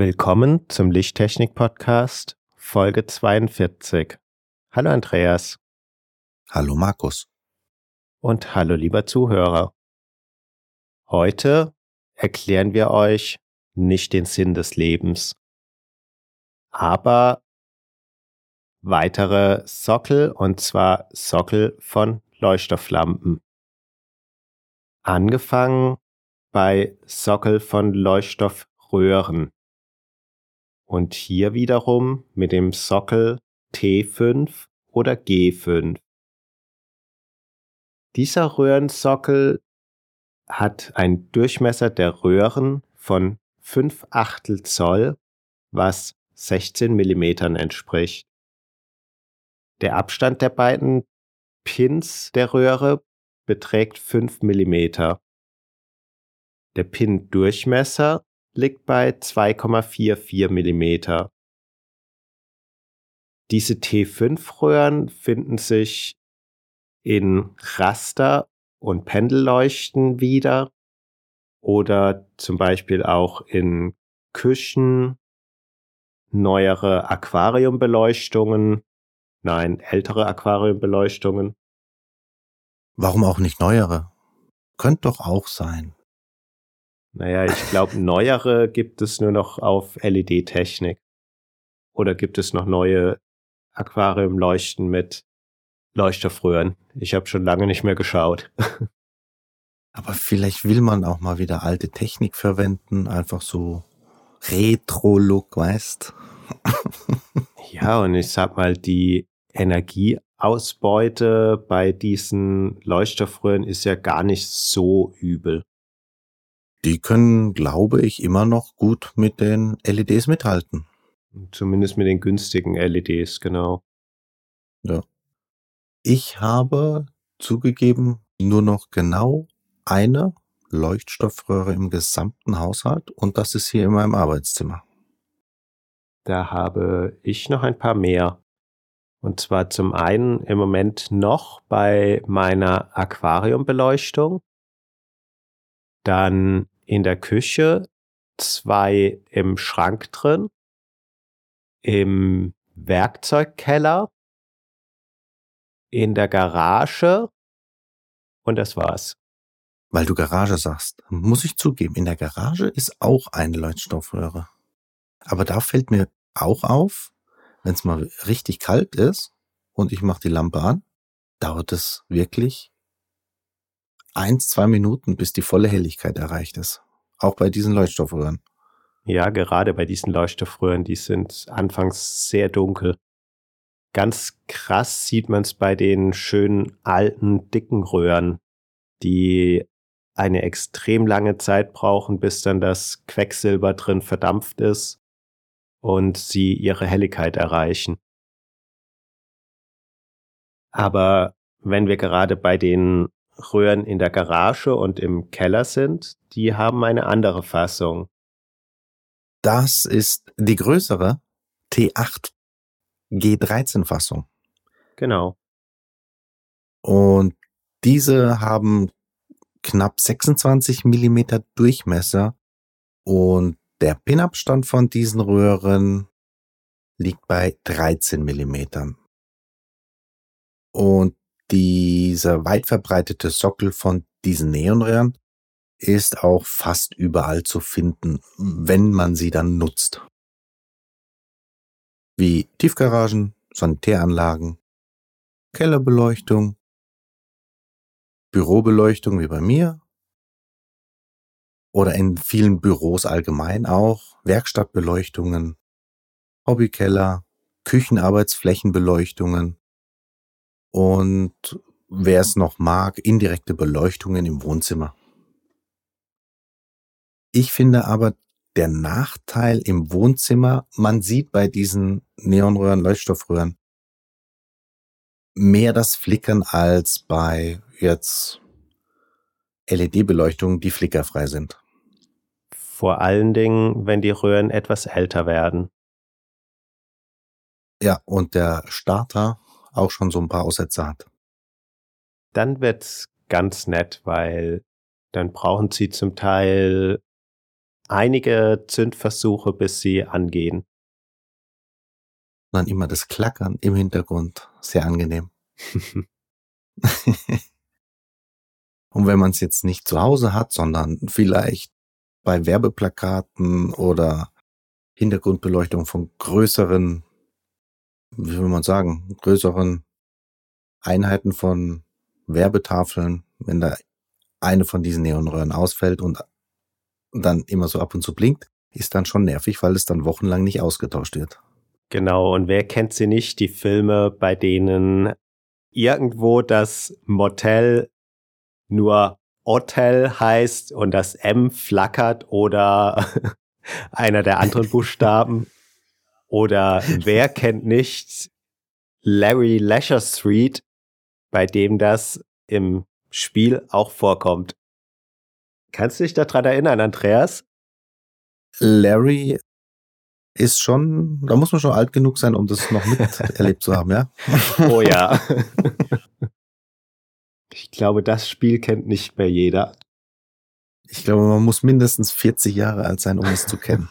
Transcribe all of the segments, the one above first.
Willkommen zum Lichttechnik-Podcast, Folge 42. Hallo Andreas. Hallo Markus. Und hallo lieber Zuhörer. Heute erklären wir euch nicht den Sinn des Lebens, aber weitere Sockel und zwar Sockel von Leuchtstofflampen. Angefangen bei Sockel von Leuchtstoffröhren. Und hier wiederum mit dem Sockel T5 oder G5. Dieser Röhrensockel hat einen Durchmesser der Röhren von 5 Achtel Zoll, was 16 Millimetern entspricht. Der Abstand der beiden Pins der Röhre beträgt 5 Millimeter. Der Pin-Durchmesser liegt bei 2,44 Millimeter. Diese T5-Röhren finden sich in Raster- und Pendelleuchten wieder oder zum Beispiel auch in Küchen, neuere Aquariumbeleuchtungen, nein, ältere Aquariumbeleuchtungen. Warum auch nicht neuere? Könnte doch auch sein. Naja, ich glaube, neuere gibt es nur noch auf LED-Technik. Oder gibt es noch neue Aquariumleuchten mit Leuchtstoffröhren? Ich habe schon lange nicht mehr geschaut. Aber vielleicht will man auch mal wieder alte Technik verwenden, einfach so Retro-Look, weißt? ja, und ich sag mal, die Energieausbeute bei diesen Leuchtstoffröhren ist ja gar nicht so übel. Die können, glaube ich, immer noch gut mit den LEDs mithalten. Zumindest mit den günstigen LEDs, genau. Ja. Ich habe zugegeben nur noch genau eine Leuchtstoffröhre im gesamten Haushalt und das ist hier in meinem Arbeitszimmer. Da habe ich noch ein paar mehr. Und zwar zum einen im Moment noch bei meiner Aquariumbeleuchtung. Dann in der Küche, zwei im Schrank drin, im Werkzeugkeller, in der Garage und das war's. Weil du Garage sagst, muss ich zugeben, in der Garage ist auch eine Leuchtstoffröhre. Aber da fällt mir auch auf, wenn es mal richtig kalt ist und ich mache die Lampe an, dauert es wirklich eins, zwei Minuten, bis die volle Helligkeit erreicht ist. Auch bei diesen Leuchtstoffröhren. Ja, gerade bei diesen Leuchtstoffröhren, die sind anfangs sehr dunkel. Ganz krass sieht man es bei den schönen alten, dicken Röhren, die eine extrem lange Zeit brauchen, bis dann das Quecksilber drin verdampft ist und sie ihre Helligkeit erreichen. Aber wenn wir gerade bei den Röhren in der Garage und im Keller sind, die haben eine andere Fassung. Das ist die größere T8 G13 Fassung. Genau. Und diese haben knapp 26 Millimeter Durchmesser und der Pinabstand von diesen Röhren liegt bei 13 Millimetern. Und dieser weit verbreitete Sockel von diesen Neonröhren ist auch fast überall zu finden, wenn man sie dann nutzt. Wie Tiefgaragen, Sanitäranlagen, Kellerbeleuchtung, Bürobeleuchtung wie bei mir oder in vielen Büros allgemein auch, Werkstattbeleuchtungen, Hobbykeller, Küchenarbeitsflächenbeleuchtungen und wer es noch mag, indirekte Beleuchtungen im Wohnzimmer. Ich finde aber, der Nachteil im Wohnzimmer, man sieht bei diesen Neonröhren, Leuchtstoffröhren mehr das Flickern als bei jetzt LED-Beleuchtungen, die flickerfrei sind. Vor allen Dingen, wenn die Röhren etwas älter werden. Ja, und der Starter auch schon so ein paar Aussätze hat. Dann wird's ganz nett, weil dann brauchen sie zum Teil einige Zündversuche, bis sie angehen. Dann immer das Klackern im Hintergrund. Sehr angenehm. Und wenn man es jetzt nicht zu Hause hat, sondern vielleicht bei Werbeplakaten oder Hintergrundbeleuchtung von größeren, wie will man sagen, größeren Einheiten von Werbetafeln, wenn da eine von diesen Neonröhren ausfällt und dann immer so ab und zu blinkt, ist dann schon nervig, weil es dann wochenlang nicht ausgetauscht wird. Genau, und wer kennt sie nicht, die Filme, bei denen irgendwo das Motel nur Hotel heißt und das M flackert oder einer der anderen Buchstaben. Oder wer kennt nicht Larry Leisure Street, bei dem das im Spiel auch vorkommt. Kannst du dich daran erinnern, Andreas? Larry ist schon, da muss man schon alt genug sein, um das noch miterlebt zu haben, ja? Oh ja. Ich glaube, das Spiel kennt nicht mehr jeder. Ich glaube, man muss mindestens 40 Jahre alt sein, um es zu kennen.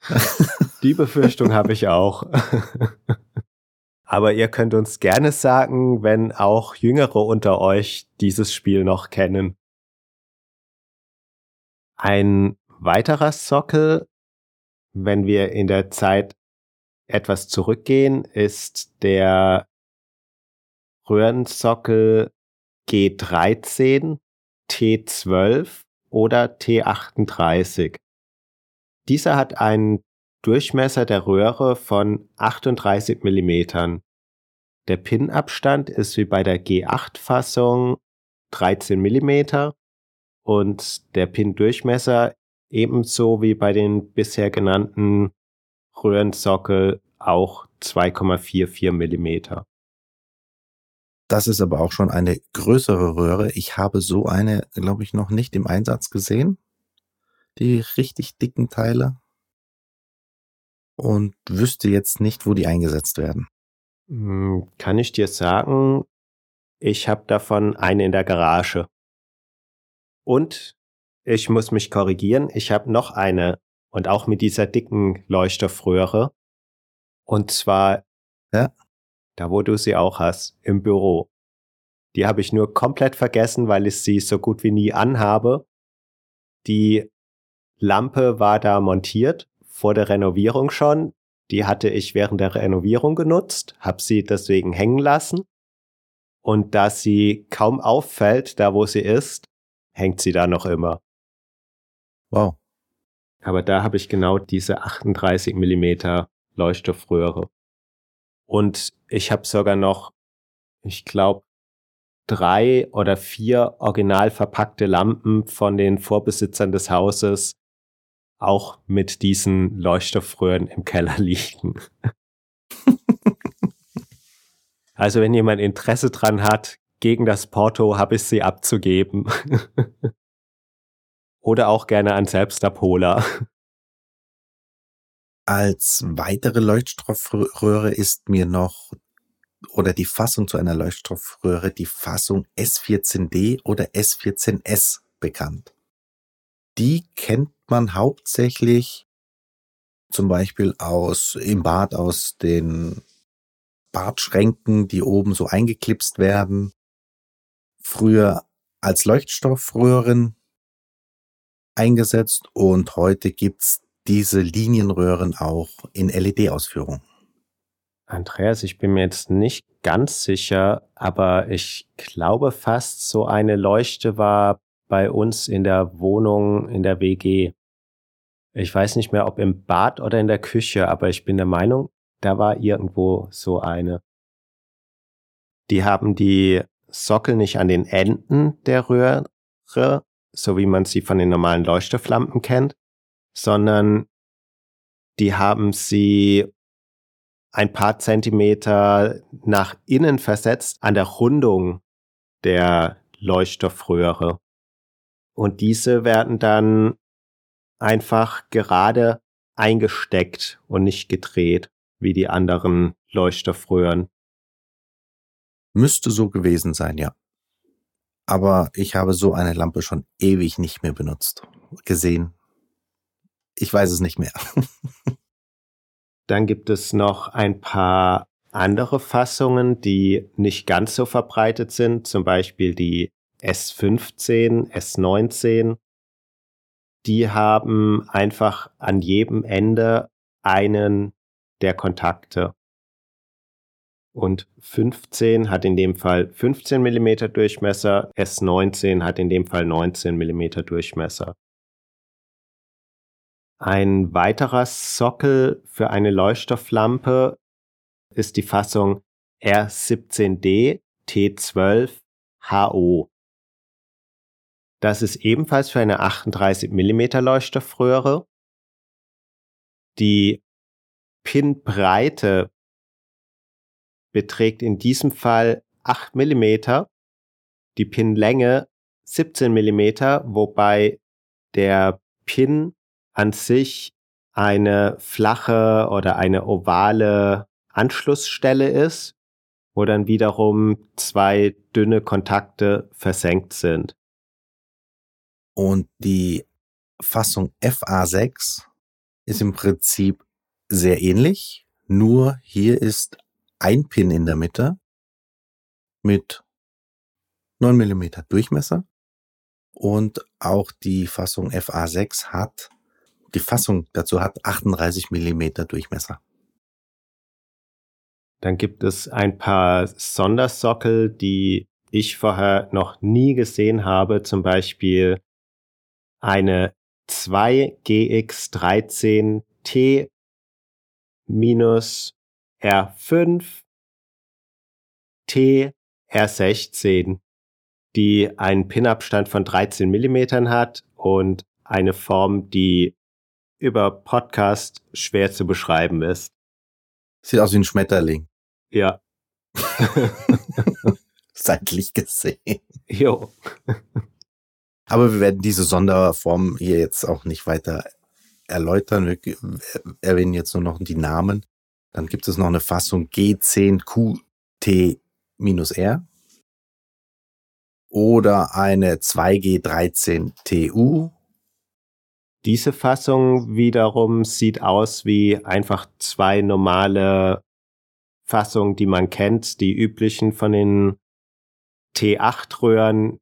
Die Befürchtung habe ich auch. Aber ihr könnt uns gerne sagen, wenn auch Jüngere unter euch dieses Spiel noch kennen. Ein weiterer Sockel, wenn wir in der Zeit etwas zurückgehen, ist der Röhrensockel G13, T12 oder T38. Dieser hat einen Durchmesser der Röhre von 38 Millimetern. Der Pinabstand ist wie bei der G8-Fassung 13 Millimeter und der Pin-Durchmesser ebenso wie bei den bisher genannten Röhrensockel auch 2,44 Millimeter. Das ist aber auch schon eine größere Röhre. Ich habe so eine, glaube ich, noch nicht im Einsatz gesehen. Die richtig dicken Teile. Und wüsste jetzt nicht, wo die eingesetzt werden. Hm, kann ich dir sagen, ich habe davon eine in der Garage. Und ich muss mich korrigieren, ich habe noch eine und auch mit dieser dicken Leuchterfröhre. Und zwar ja? da, wo du sie auch hast, im Büro. Die habe ich nur komplett vergessen, weil ich sie so gut wie nie anhabe. Die Lampe war da montiert, vor der Renovierung schon. Die hatte ich während der Renovierung genutzt, habe sie deswegen hängen lassen. Und da sie kaum auffällt, da wo sie ist, hängt sie da noch immer. Wow. Aber da habe ich genau diese 38 Millimeter Leuchtstoffröhre. Und ich habe sogar noch, ich glaube, drei oder vier original verpackte Lampen von den Vorbesitzern des Hauses auch mit diesen Leuchtstoffröhren im Keller liegen. also wenn jemand Interesse dran hat, gegen das Porto habe ich sie abzugeben. Oder auch gerne an Selbstabholer. Als weitere Leuchtstoffröhre ist mir noch oder die Fassung zu einer Leuchtstoffröhre die Fassung S14D oder S14S bekannt. Die kennt man hauptsächlich zum Beispiel aus im Bad aus den Badschränken, die oben so eingeklipst werden. Früher als Leuchtstoffröhren eingesetzt und heute gibt's diese Linienröhren auch in LED-Ausführung. Andreas, ich bin mir jetzt nicht ganz sicher, aber ich glaube fast, so eine Leuchte war bei uns in der Wohnung, in der WG. Ich weiß nicht mehr, ob im Bad oder in der Küche, aber ich bin der Meinung, da war irgendwo so eine. Die haben die Sockel nicht an den Enden der Röhre, so wie man sie von den normalen Leuchtstofflampen kennt, sondern die haben sie ein paar Zentimeter nach innen versetzt an der Rundung der Leuchtstoffröhre. Und diese werden dann einfach gerade eingesteckt und nicht gedreht, wie die anderen Leuchtstoffröhren. Müsste so gewesen sein, ja. Aber ich habe so eine Lampe schon ewig nicht mehr benutzt, gesehen. Ich weiß es nicht mehr. Dann gibt es noch ein paar andere Fassungen, die nicht ganz so verbreitet sind, zum Beispiel die S15, S19. Die haben einfach an jedem Ende einen der Kontakte. Und 15 hat in dem Fall 15 mm Durchmesser, S19 hat in dem Fall 19 mm Durchmesser. Ein weiterer Sockel für eine Leuchtstofflampe ist die Fassung R17D T12 HO. Das ist ebenfalls für eine 38 mm Leuchtstoffröhre. Die Pinbreite beträgt in diesem Fall 8 mm, die Pinlänge 17 mm, wobei der Pin an sich eine flache oder eine ovale Anschlussstelle ist, wo dann wiederum zwei dünne Kontakte versenkt sind. Und die Fassung FA6 ist im Prinzip sehr ähnlich, nur hier ist ein Pin in der Mitte mit 9 mm Durchmesser und auch die Fassung FA6 hat die Fassung dazu hat 38 Millimeter Durchmesser. Dann gibt es ein paar Sondersockel, die ich vorher noch nie gesehen habe. Zum Beispiel eine 2GX13T minus R5 T R16, die einen Pinabstand von 13 Millimetern hat und eine Form, die über Podcast schwer zu beschreiben ist. Sieht aus wie ein Schmetterling. Ja. Seitlich gesehen. Jo. Aber wir werden diese Sonderform hier jetzt auch nicht weiter erläutern. Wir erwähnen jetzt nur noch die Namen. Dann gibt es noch eine Fassung G10QT-R oder eine 2G13TU diese Fassung wiederum sieht aus wie einfach zwei normale Fassungen, die man kennt, die üblichen von den T8-Röhren,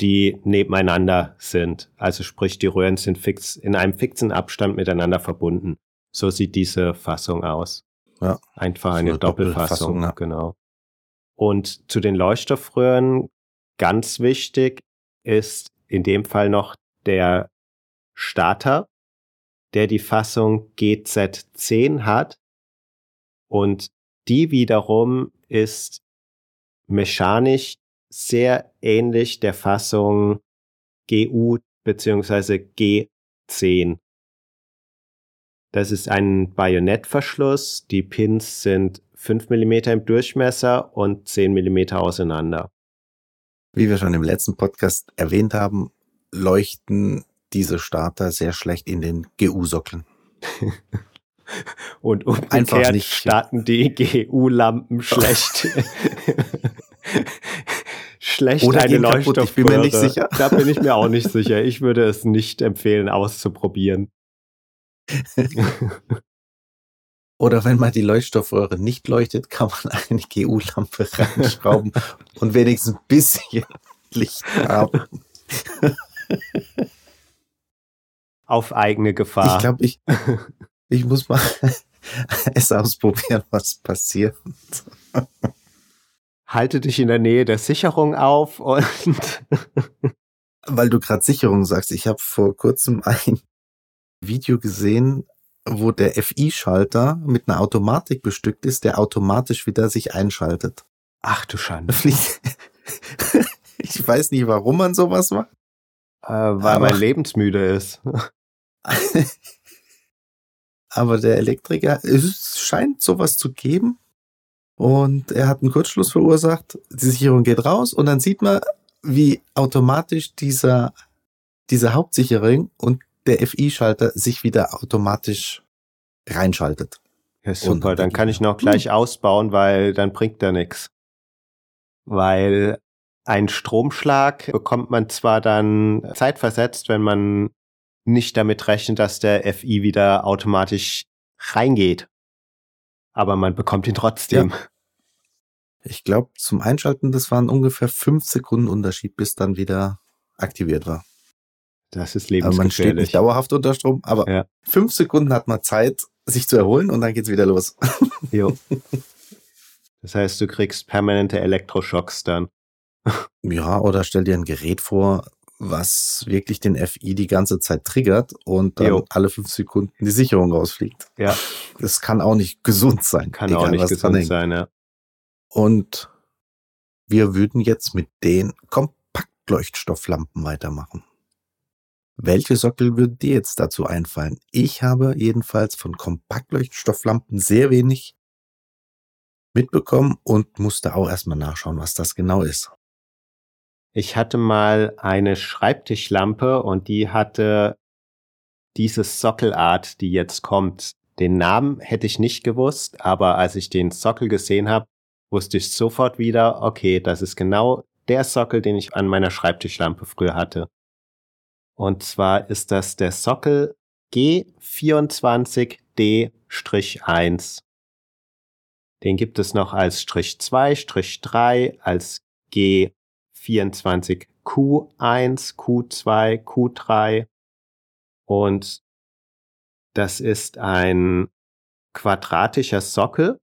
die nebeneinander sind. Also sprich, die Röhren sind fix in einem fixen Abstand miteinander verbunden. So sieht diese Fassung aus. Ja. Einfach eine, eine Doppelfassung, Doppelfassung, ja. genau. Und zu den Leuchtstoffröhren ganz wichtig ist in dem Fall noch der Starter, der die Fassung GZ10 hat und die wiederum ist mechanisch sehr ähnlich der Fassung GU bzw. G10. Das ist ein Bajonettverschluss. Die Pins sind 5 mm im Durchmesser und 10 mm auseinander. Wie wir schon im letzten Podcast erwähnt haben, leuchten diese Starter sehr schlecht in den GU-Sockeln. Und umgekehrt nicht. starten die GU-Lampen schlecht. schlecht Oder eine Leuchtstoffröhre. Ich bin mir nicht sicher. Da bin ich mir auch nicht sicher. Ich würde es nicht empfehlen, auszuprobieren. Oder wenn mal die Leuchtstoffröhre nicht leuchtet, kann man eine GU-Lampe reinschrauben und wenigstens ein bisschen Licht haben auf eigene Gefahr. Ich glaube, ich, ich muss mal es ausprobieren, was passiert. Halte dich in der Nähe der Sicherung auf und weil du gerade Sicherung sagst, ich habe vor kurzem ein Video gesehen, wo der FI-Schalter mit einer Automatik bestückt ist, der automatisch wieder sich einschaltet. Ach du Schande. Ich weiß nicht, warum man sowas macht. Äh, weil Aber- man lebensmüde ist. Aber der Elektriker, es scheint sowas zu geben. Und er hat einen Kurzschluss verursacht. Die Sicherung geht raus und dann sieht man, wie automatisch dieser, diese Hauptsicherung und der FI-Schalter sich wieder automatisch reinschaltet. Ja, Und super, dann dann kann ich noch gleich ausbauen, weil dann bringt er nix. Weil ein Stromschlag bekommt man zwar dann zeitversetzt, wenn man nicht damit rechnet, dass der FI wieder automatisch reingeht. Aber man bekommt ihn trotzdem. Ich glaube, zum Einschalten, das waren ungefähr fünf Sekunden Unterschied, bis dann wieder aktiviert war. Das ist Also man steht lebensgefährlich. nicht dauerhaft unter Strom, aber Ja. fünf Sekunden hat man Zeit, sich zu erholen und dann geht's wieder los. Jo. Das heißt, du kriegst permanente Elektroschocks dann. Ja, oder stell dir ein Gerät vor, was wirklich den FI die ganze Zeit triggert und dann Jo. alle fünf Sekunden die Sicherung rausfliegt. Ja, Das kann auch nicht gesund sein. kann egal, auch nicht gesund sein, ja. Und wir würden jetzt mit den Kompaktleuchtstofflampen weitermachen. Welche Sockel würden dir jetzt dazu einfallen? Ich habe jedenfalls von Kompaktleuchtstofflampen sehr wenig mitbekommen und musste auch erstmal nachschauen, was das genau ist. Ich hatte mal eine Schreibtischlampe und die hatte diese Sockelart, die jetzt kommt. Den Namen hätte ich nicht gewusst, aber als ich den Sockel gesehen habe, wusste ich sofort wieder, okay, das ist genau der Sockel, den ich an meiner Schreibtischlampe früher hatte. Und zwar ist das der Sockel G24D-1. Den gibt es noch als Strich 2, Strich 3, als G24Q1, Q2, Q3 und das ist ein quadratischer Sockel,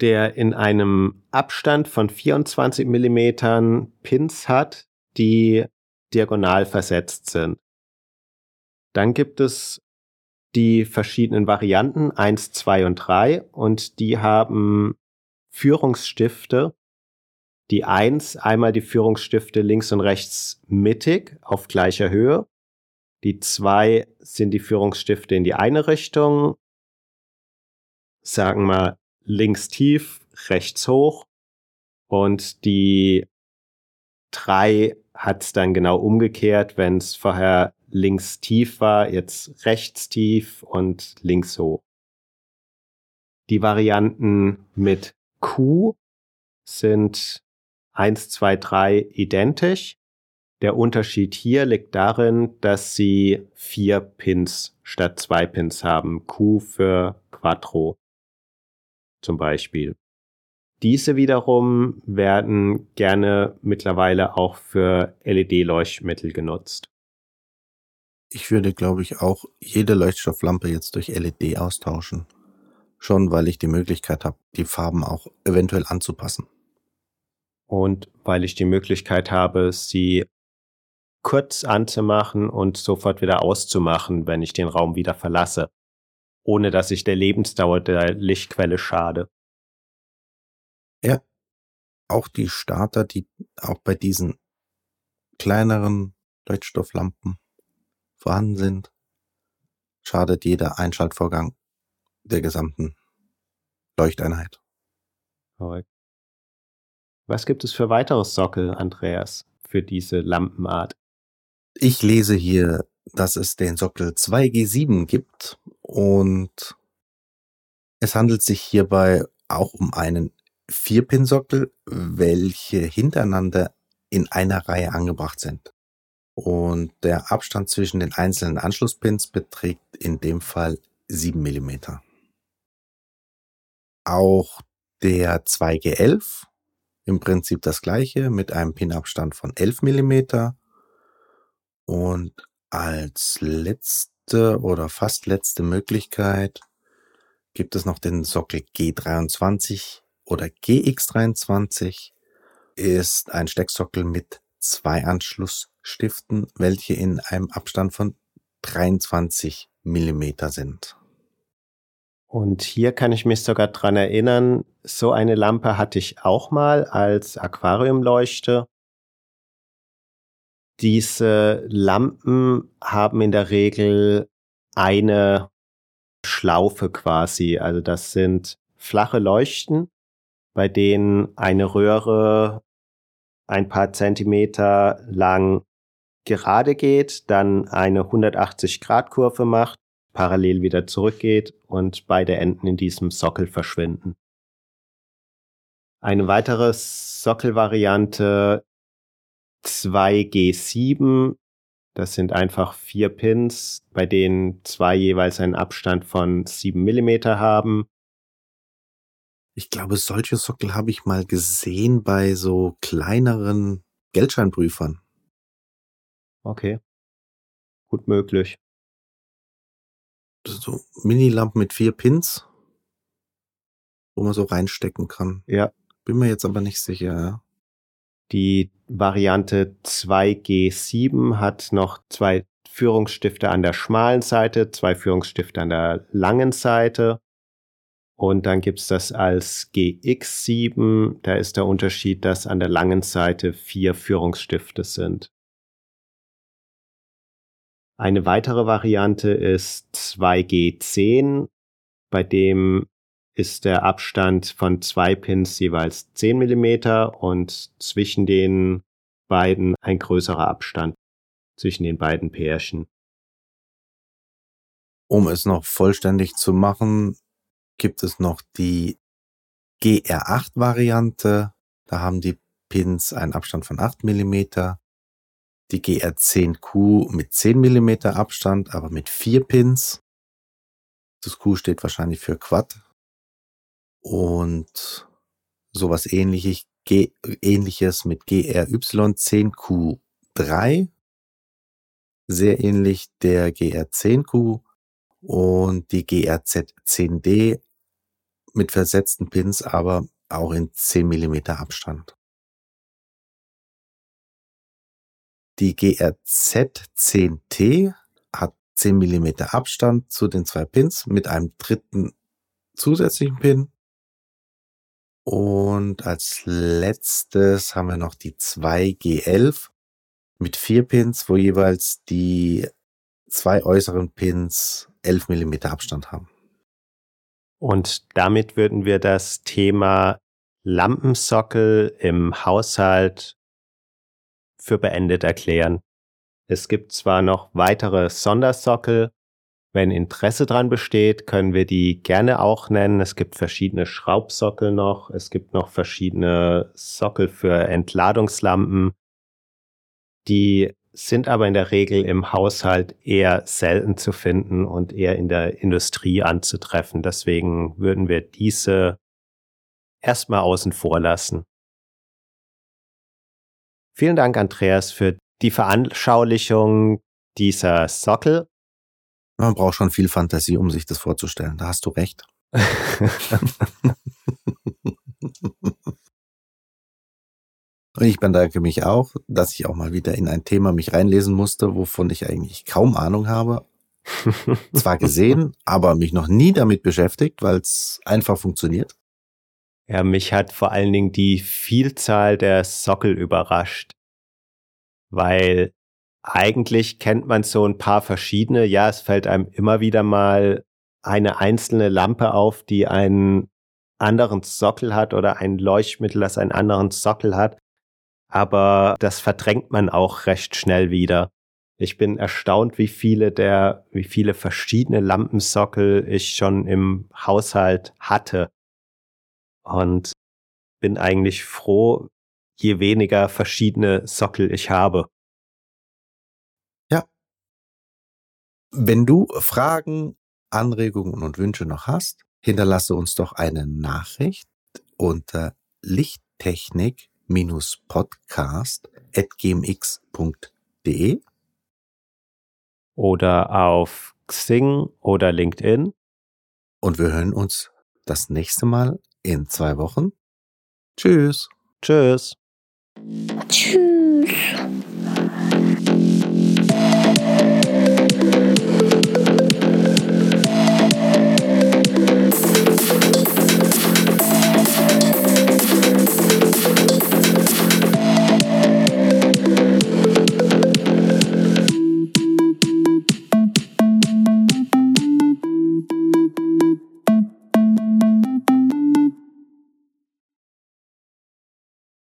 der in einem Abstand von 24 Millimetern Pins hat, die diagonal versetzt sind. Dann gibt es die verschiedenen Varianten 1, 2 und 3 und die haben Führungsstifte. Die 1 einmal die Führungsstifte links und rechts mittig auf gleicher Höhe. Die 2 sind die Führungsstifte in die eine Richtung. Sagen wir links tief, rechts hoch. Und die 3 hat es dann genau umgekehrt, wenn es vorher links tief war, jetzt rechts tief und links hoch. Die Varianten mit Q sind 1, 2, 3 identisch. Der Unterschied hier liegt darin, dass sie vier Pins statt zwei Pins haben. Q für Quattro zum Beispiel. Diese wiederum werden gerne mittlerweile auch für LED-Leuchtmittel genutzt. Ich würde, glaube ich, auch jede Leuchtstofflampe jetzt durch LED austauschen. Schon weil ich die Möglichkeit habe, die Farben auch eventuell anzupassen. Und weil ich die Möglichkeit habe, sie kurz anzumachen und sofort wieder auszumachen, wenn ich den Raum wieder verlasse, ohne dass ich der Lebensdauer der Lichtquelle schade. Auch die Starter, die auch bei diesen kleineren Leuchtstofflampen vorhanden sind, schadet jeder Einschaltvorgang der gesamten Leuchteinheit. Korrekt. Was gibt es für weitere Sockel, Andreas, für diese Lampenart? Ich lese hier, dass es den Sockel 2G7 gibt und es handelt sich hierbei auch um einen Vierpin-Sockel, welche hintereinander in einer Reihe angebracht sind. Und der Abstand zwischen den einzelnen Anschlusspins beträgt in dem Fall 7 Millimeter. Auch der 2G11 im Prinzip das gleiche mit einem Pinabstand von 11 Millimeter. Und als letzte oder fast letzte Möglichkeit gibt es noch den Sockel G23 oder GX23. Ist ein Stecksockel mit zwei Anschlussstiften, welche in einem Abstand von 23 Millimeter sind. Und hier kann ich mich sogar dran erinnern, so eine Lampe hatte ich auch mal als Aquariumleuchte. Diese Lampen haben in der Regel eine Schlaufe quasi. Also das sind flache Leuchten, bei denen eine Röhre ein paar Zentimeter lang gerade geht, dann eine 180 Grad Kurve macht, parallel wieder zurückgeht und beide Enden in diesem Sockel verschwinden. Eine weitere Sockelvariante 2G7, das sind einfach vier Pins, bei denen zwei jeweils einen Abstand von sieben Millimeter haben. Ich glaube, solche Sockel habe ich mal gesehen bei so kleineren Geldscheinprüfern. Okay. Gut möglich. So Minilampen mit vier Pins, wo man so reinstecken kann. Ja. Bin mir jetzt aber nicht sicher, ja. Die Variante 2G7 hat noch zwei Führungsstifte an der schmalen Seite, zwei Führungsstifte an der langen Seite. Und dann gibt's das als GX7. Da ist der Unterschied, dass an der langen Seite vier Führungsstifte sind. Eine weitere Variante ist 2G10, bei dem ist der Abstand von zwei Pins jeweils 10 Millimeter und zwischen den beiden ein größerer Abstand zwischen den beiden Pärchen. Um es noch vollständig zu machen, gibt es noch die GR8-Variante. Da haben die Pins einen Abstand von 8 Millimeter. Die GR10Q mit 10 Millimeter Abstand, aber mit vier Pins. Das Q steht wahrscheinlich für Quad und sowas ähnliches, G, ähnliches mit GRY10Q3. Sehr ähnlich der GR10Q und die GRZ10D mit versetzten Pins, aber auch in 10 mm Abstand. Die GRZ10T hat 10 mm Abstand zu den zwei Pins mit einem dritten zusätzlichen Pin und als letztes haben wir noch die 2G11 mit vier Pins, wo jeweils die zwei äußeren Pins 11 Millimeter Abstand haben. Und damit würden wir das Thema Lampensockel im Haushalt für beendet erklären. Es gibt zwar noch weitere Sondersockel, wenn Interesse dran besteht, können wir die gerne auch nennen. Es gibt verschiedene Schraubsockel noch. Es gibt noch verschiedene Sockel für Entladungslampen. Die sind aber in der Regel im Haushalt eher selten zu finden und eher in der Industrie anzutreffen. Deswegen würden wir diese erstmal außen vor lassen. Vielen Dank, Andreas, für die Veranschaulichung dieser Sockel. Man braucht schon viel Fantasie, um sich das vorzustellen. Da hast du recht. Und ich bedanke mich auch, dass ich auch mal wieder in ein Thema mich reinlesen musste, wovon ich eigentlich kaum Ahnung habe. Zwar gesehen, aber mich noch nie damit beschäftigt, weil es einfach funktioniert. Ja, mich hat vor allen Dingen die Vielzahl der Sockel überrascht, weil eigentlich kennt man so ein paar verschiedene. Ja, es fällt einem immer wieder mal eine einzelne Lampe auf, die einen anderen Sockel hat oder ein Leuchtmittel, das einen anderen Sockel hat. Aber das verdrängt man auch recht schnell wieder. Ich bin erstaunt, wie viele der, wie viele verschiedene Lampensockel ich schon im Haushalt hatte. Und bin eigentlich froh, je weniger verschiedene Sockel ich habe. Wenn du Fragen, Anregungen und Wünsche noch hast, hinterlasse uns doch eine Nachricht unter lichttechnik-podcast.gmx.de oder auf Xing oder LinkedIn. Und wir hören uns das nächste Mal in zwei Wochen. Tschüss. Tschüss. Tschüss.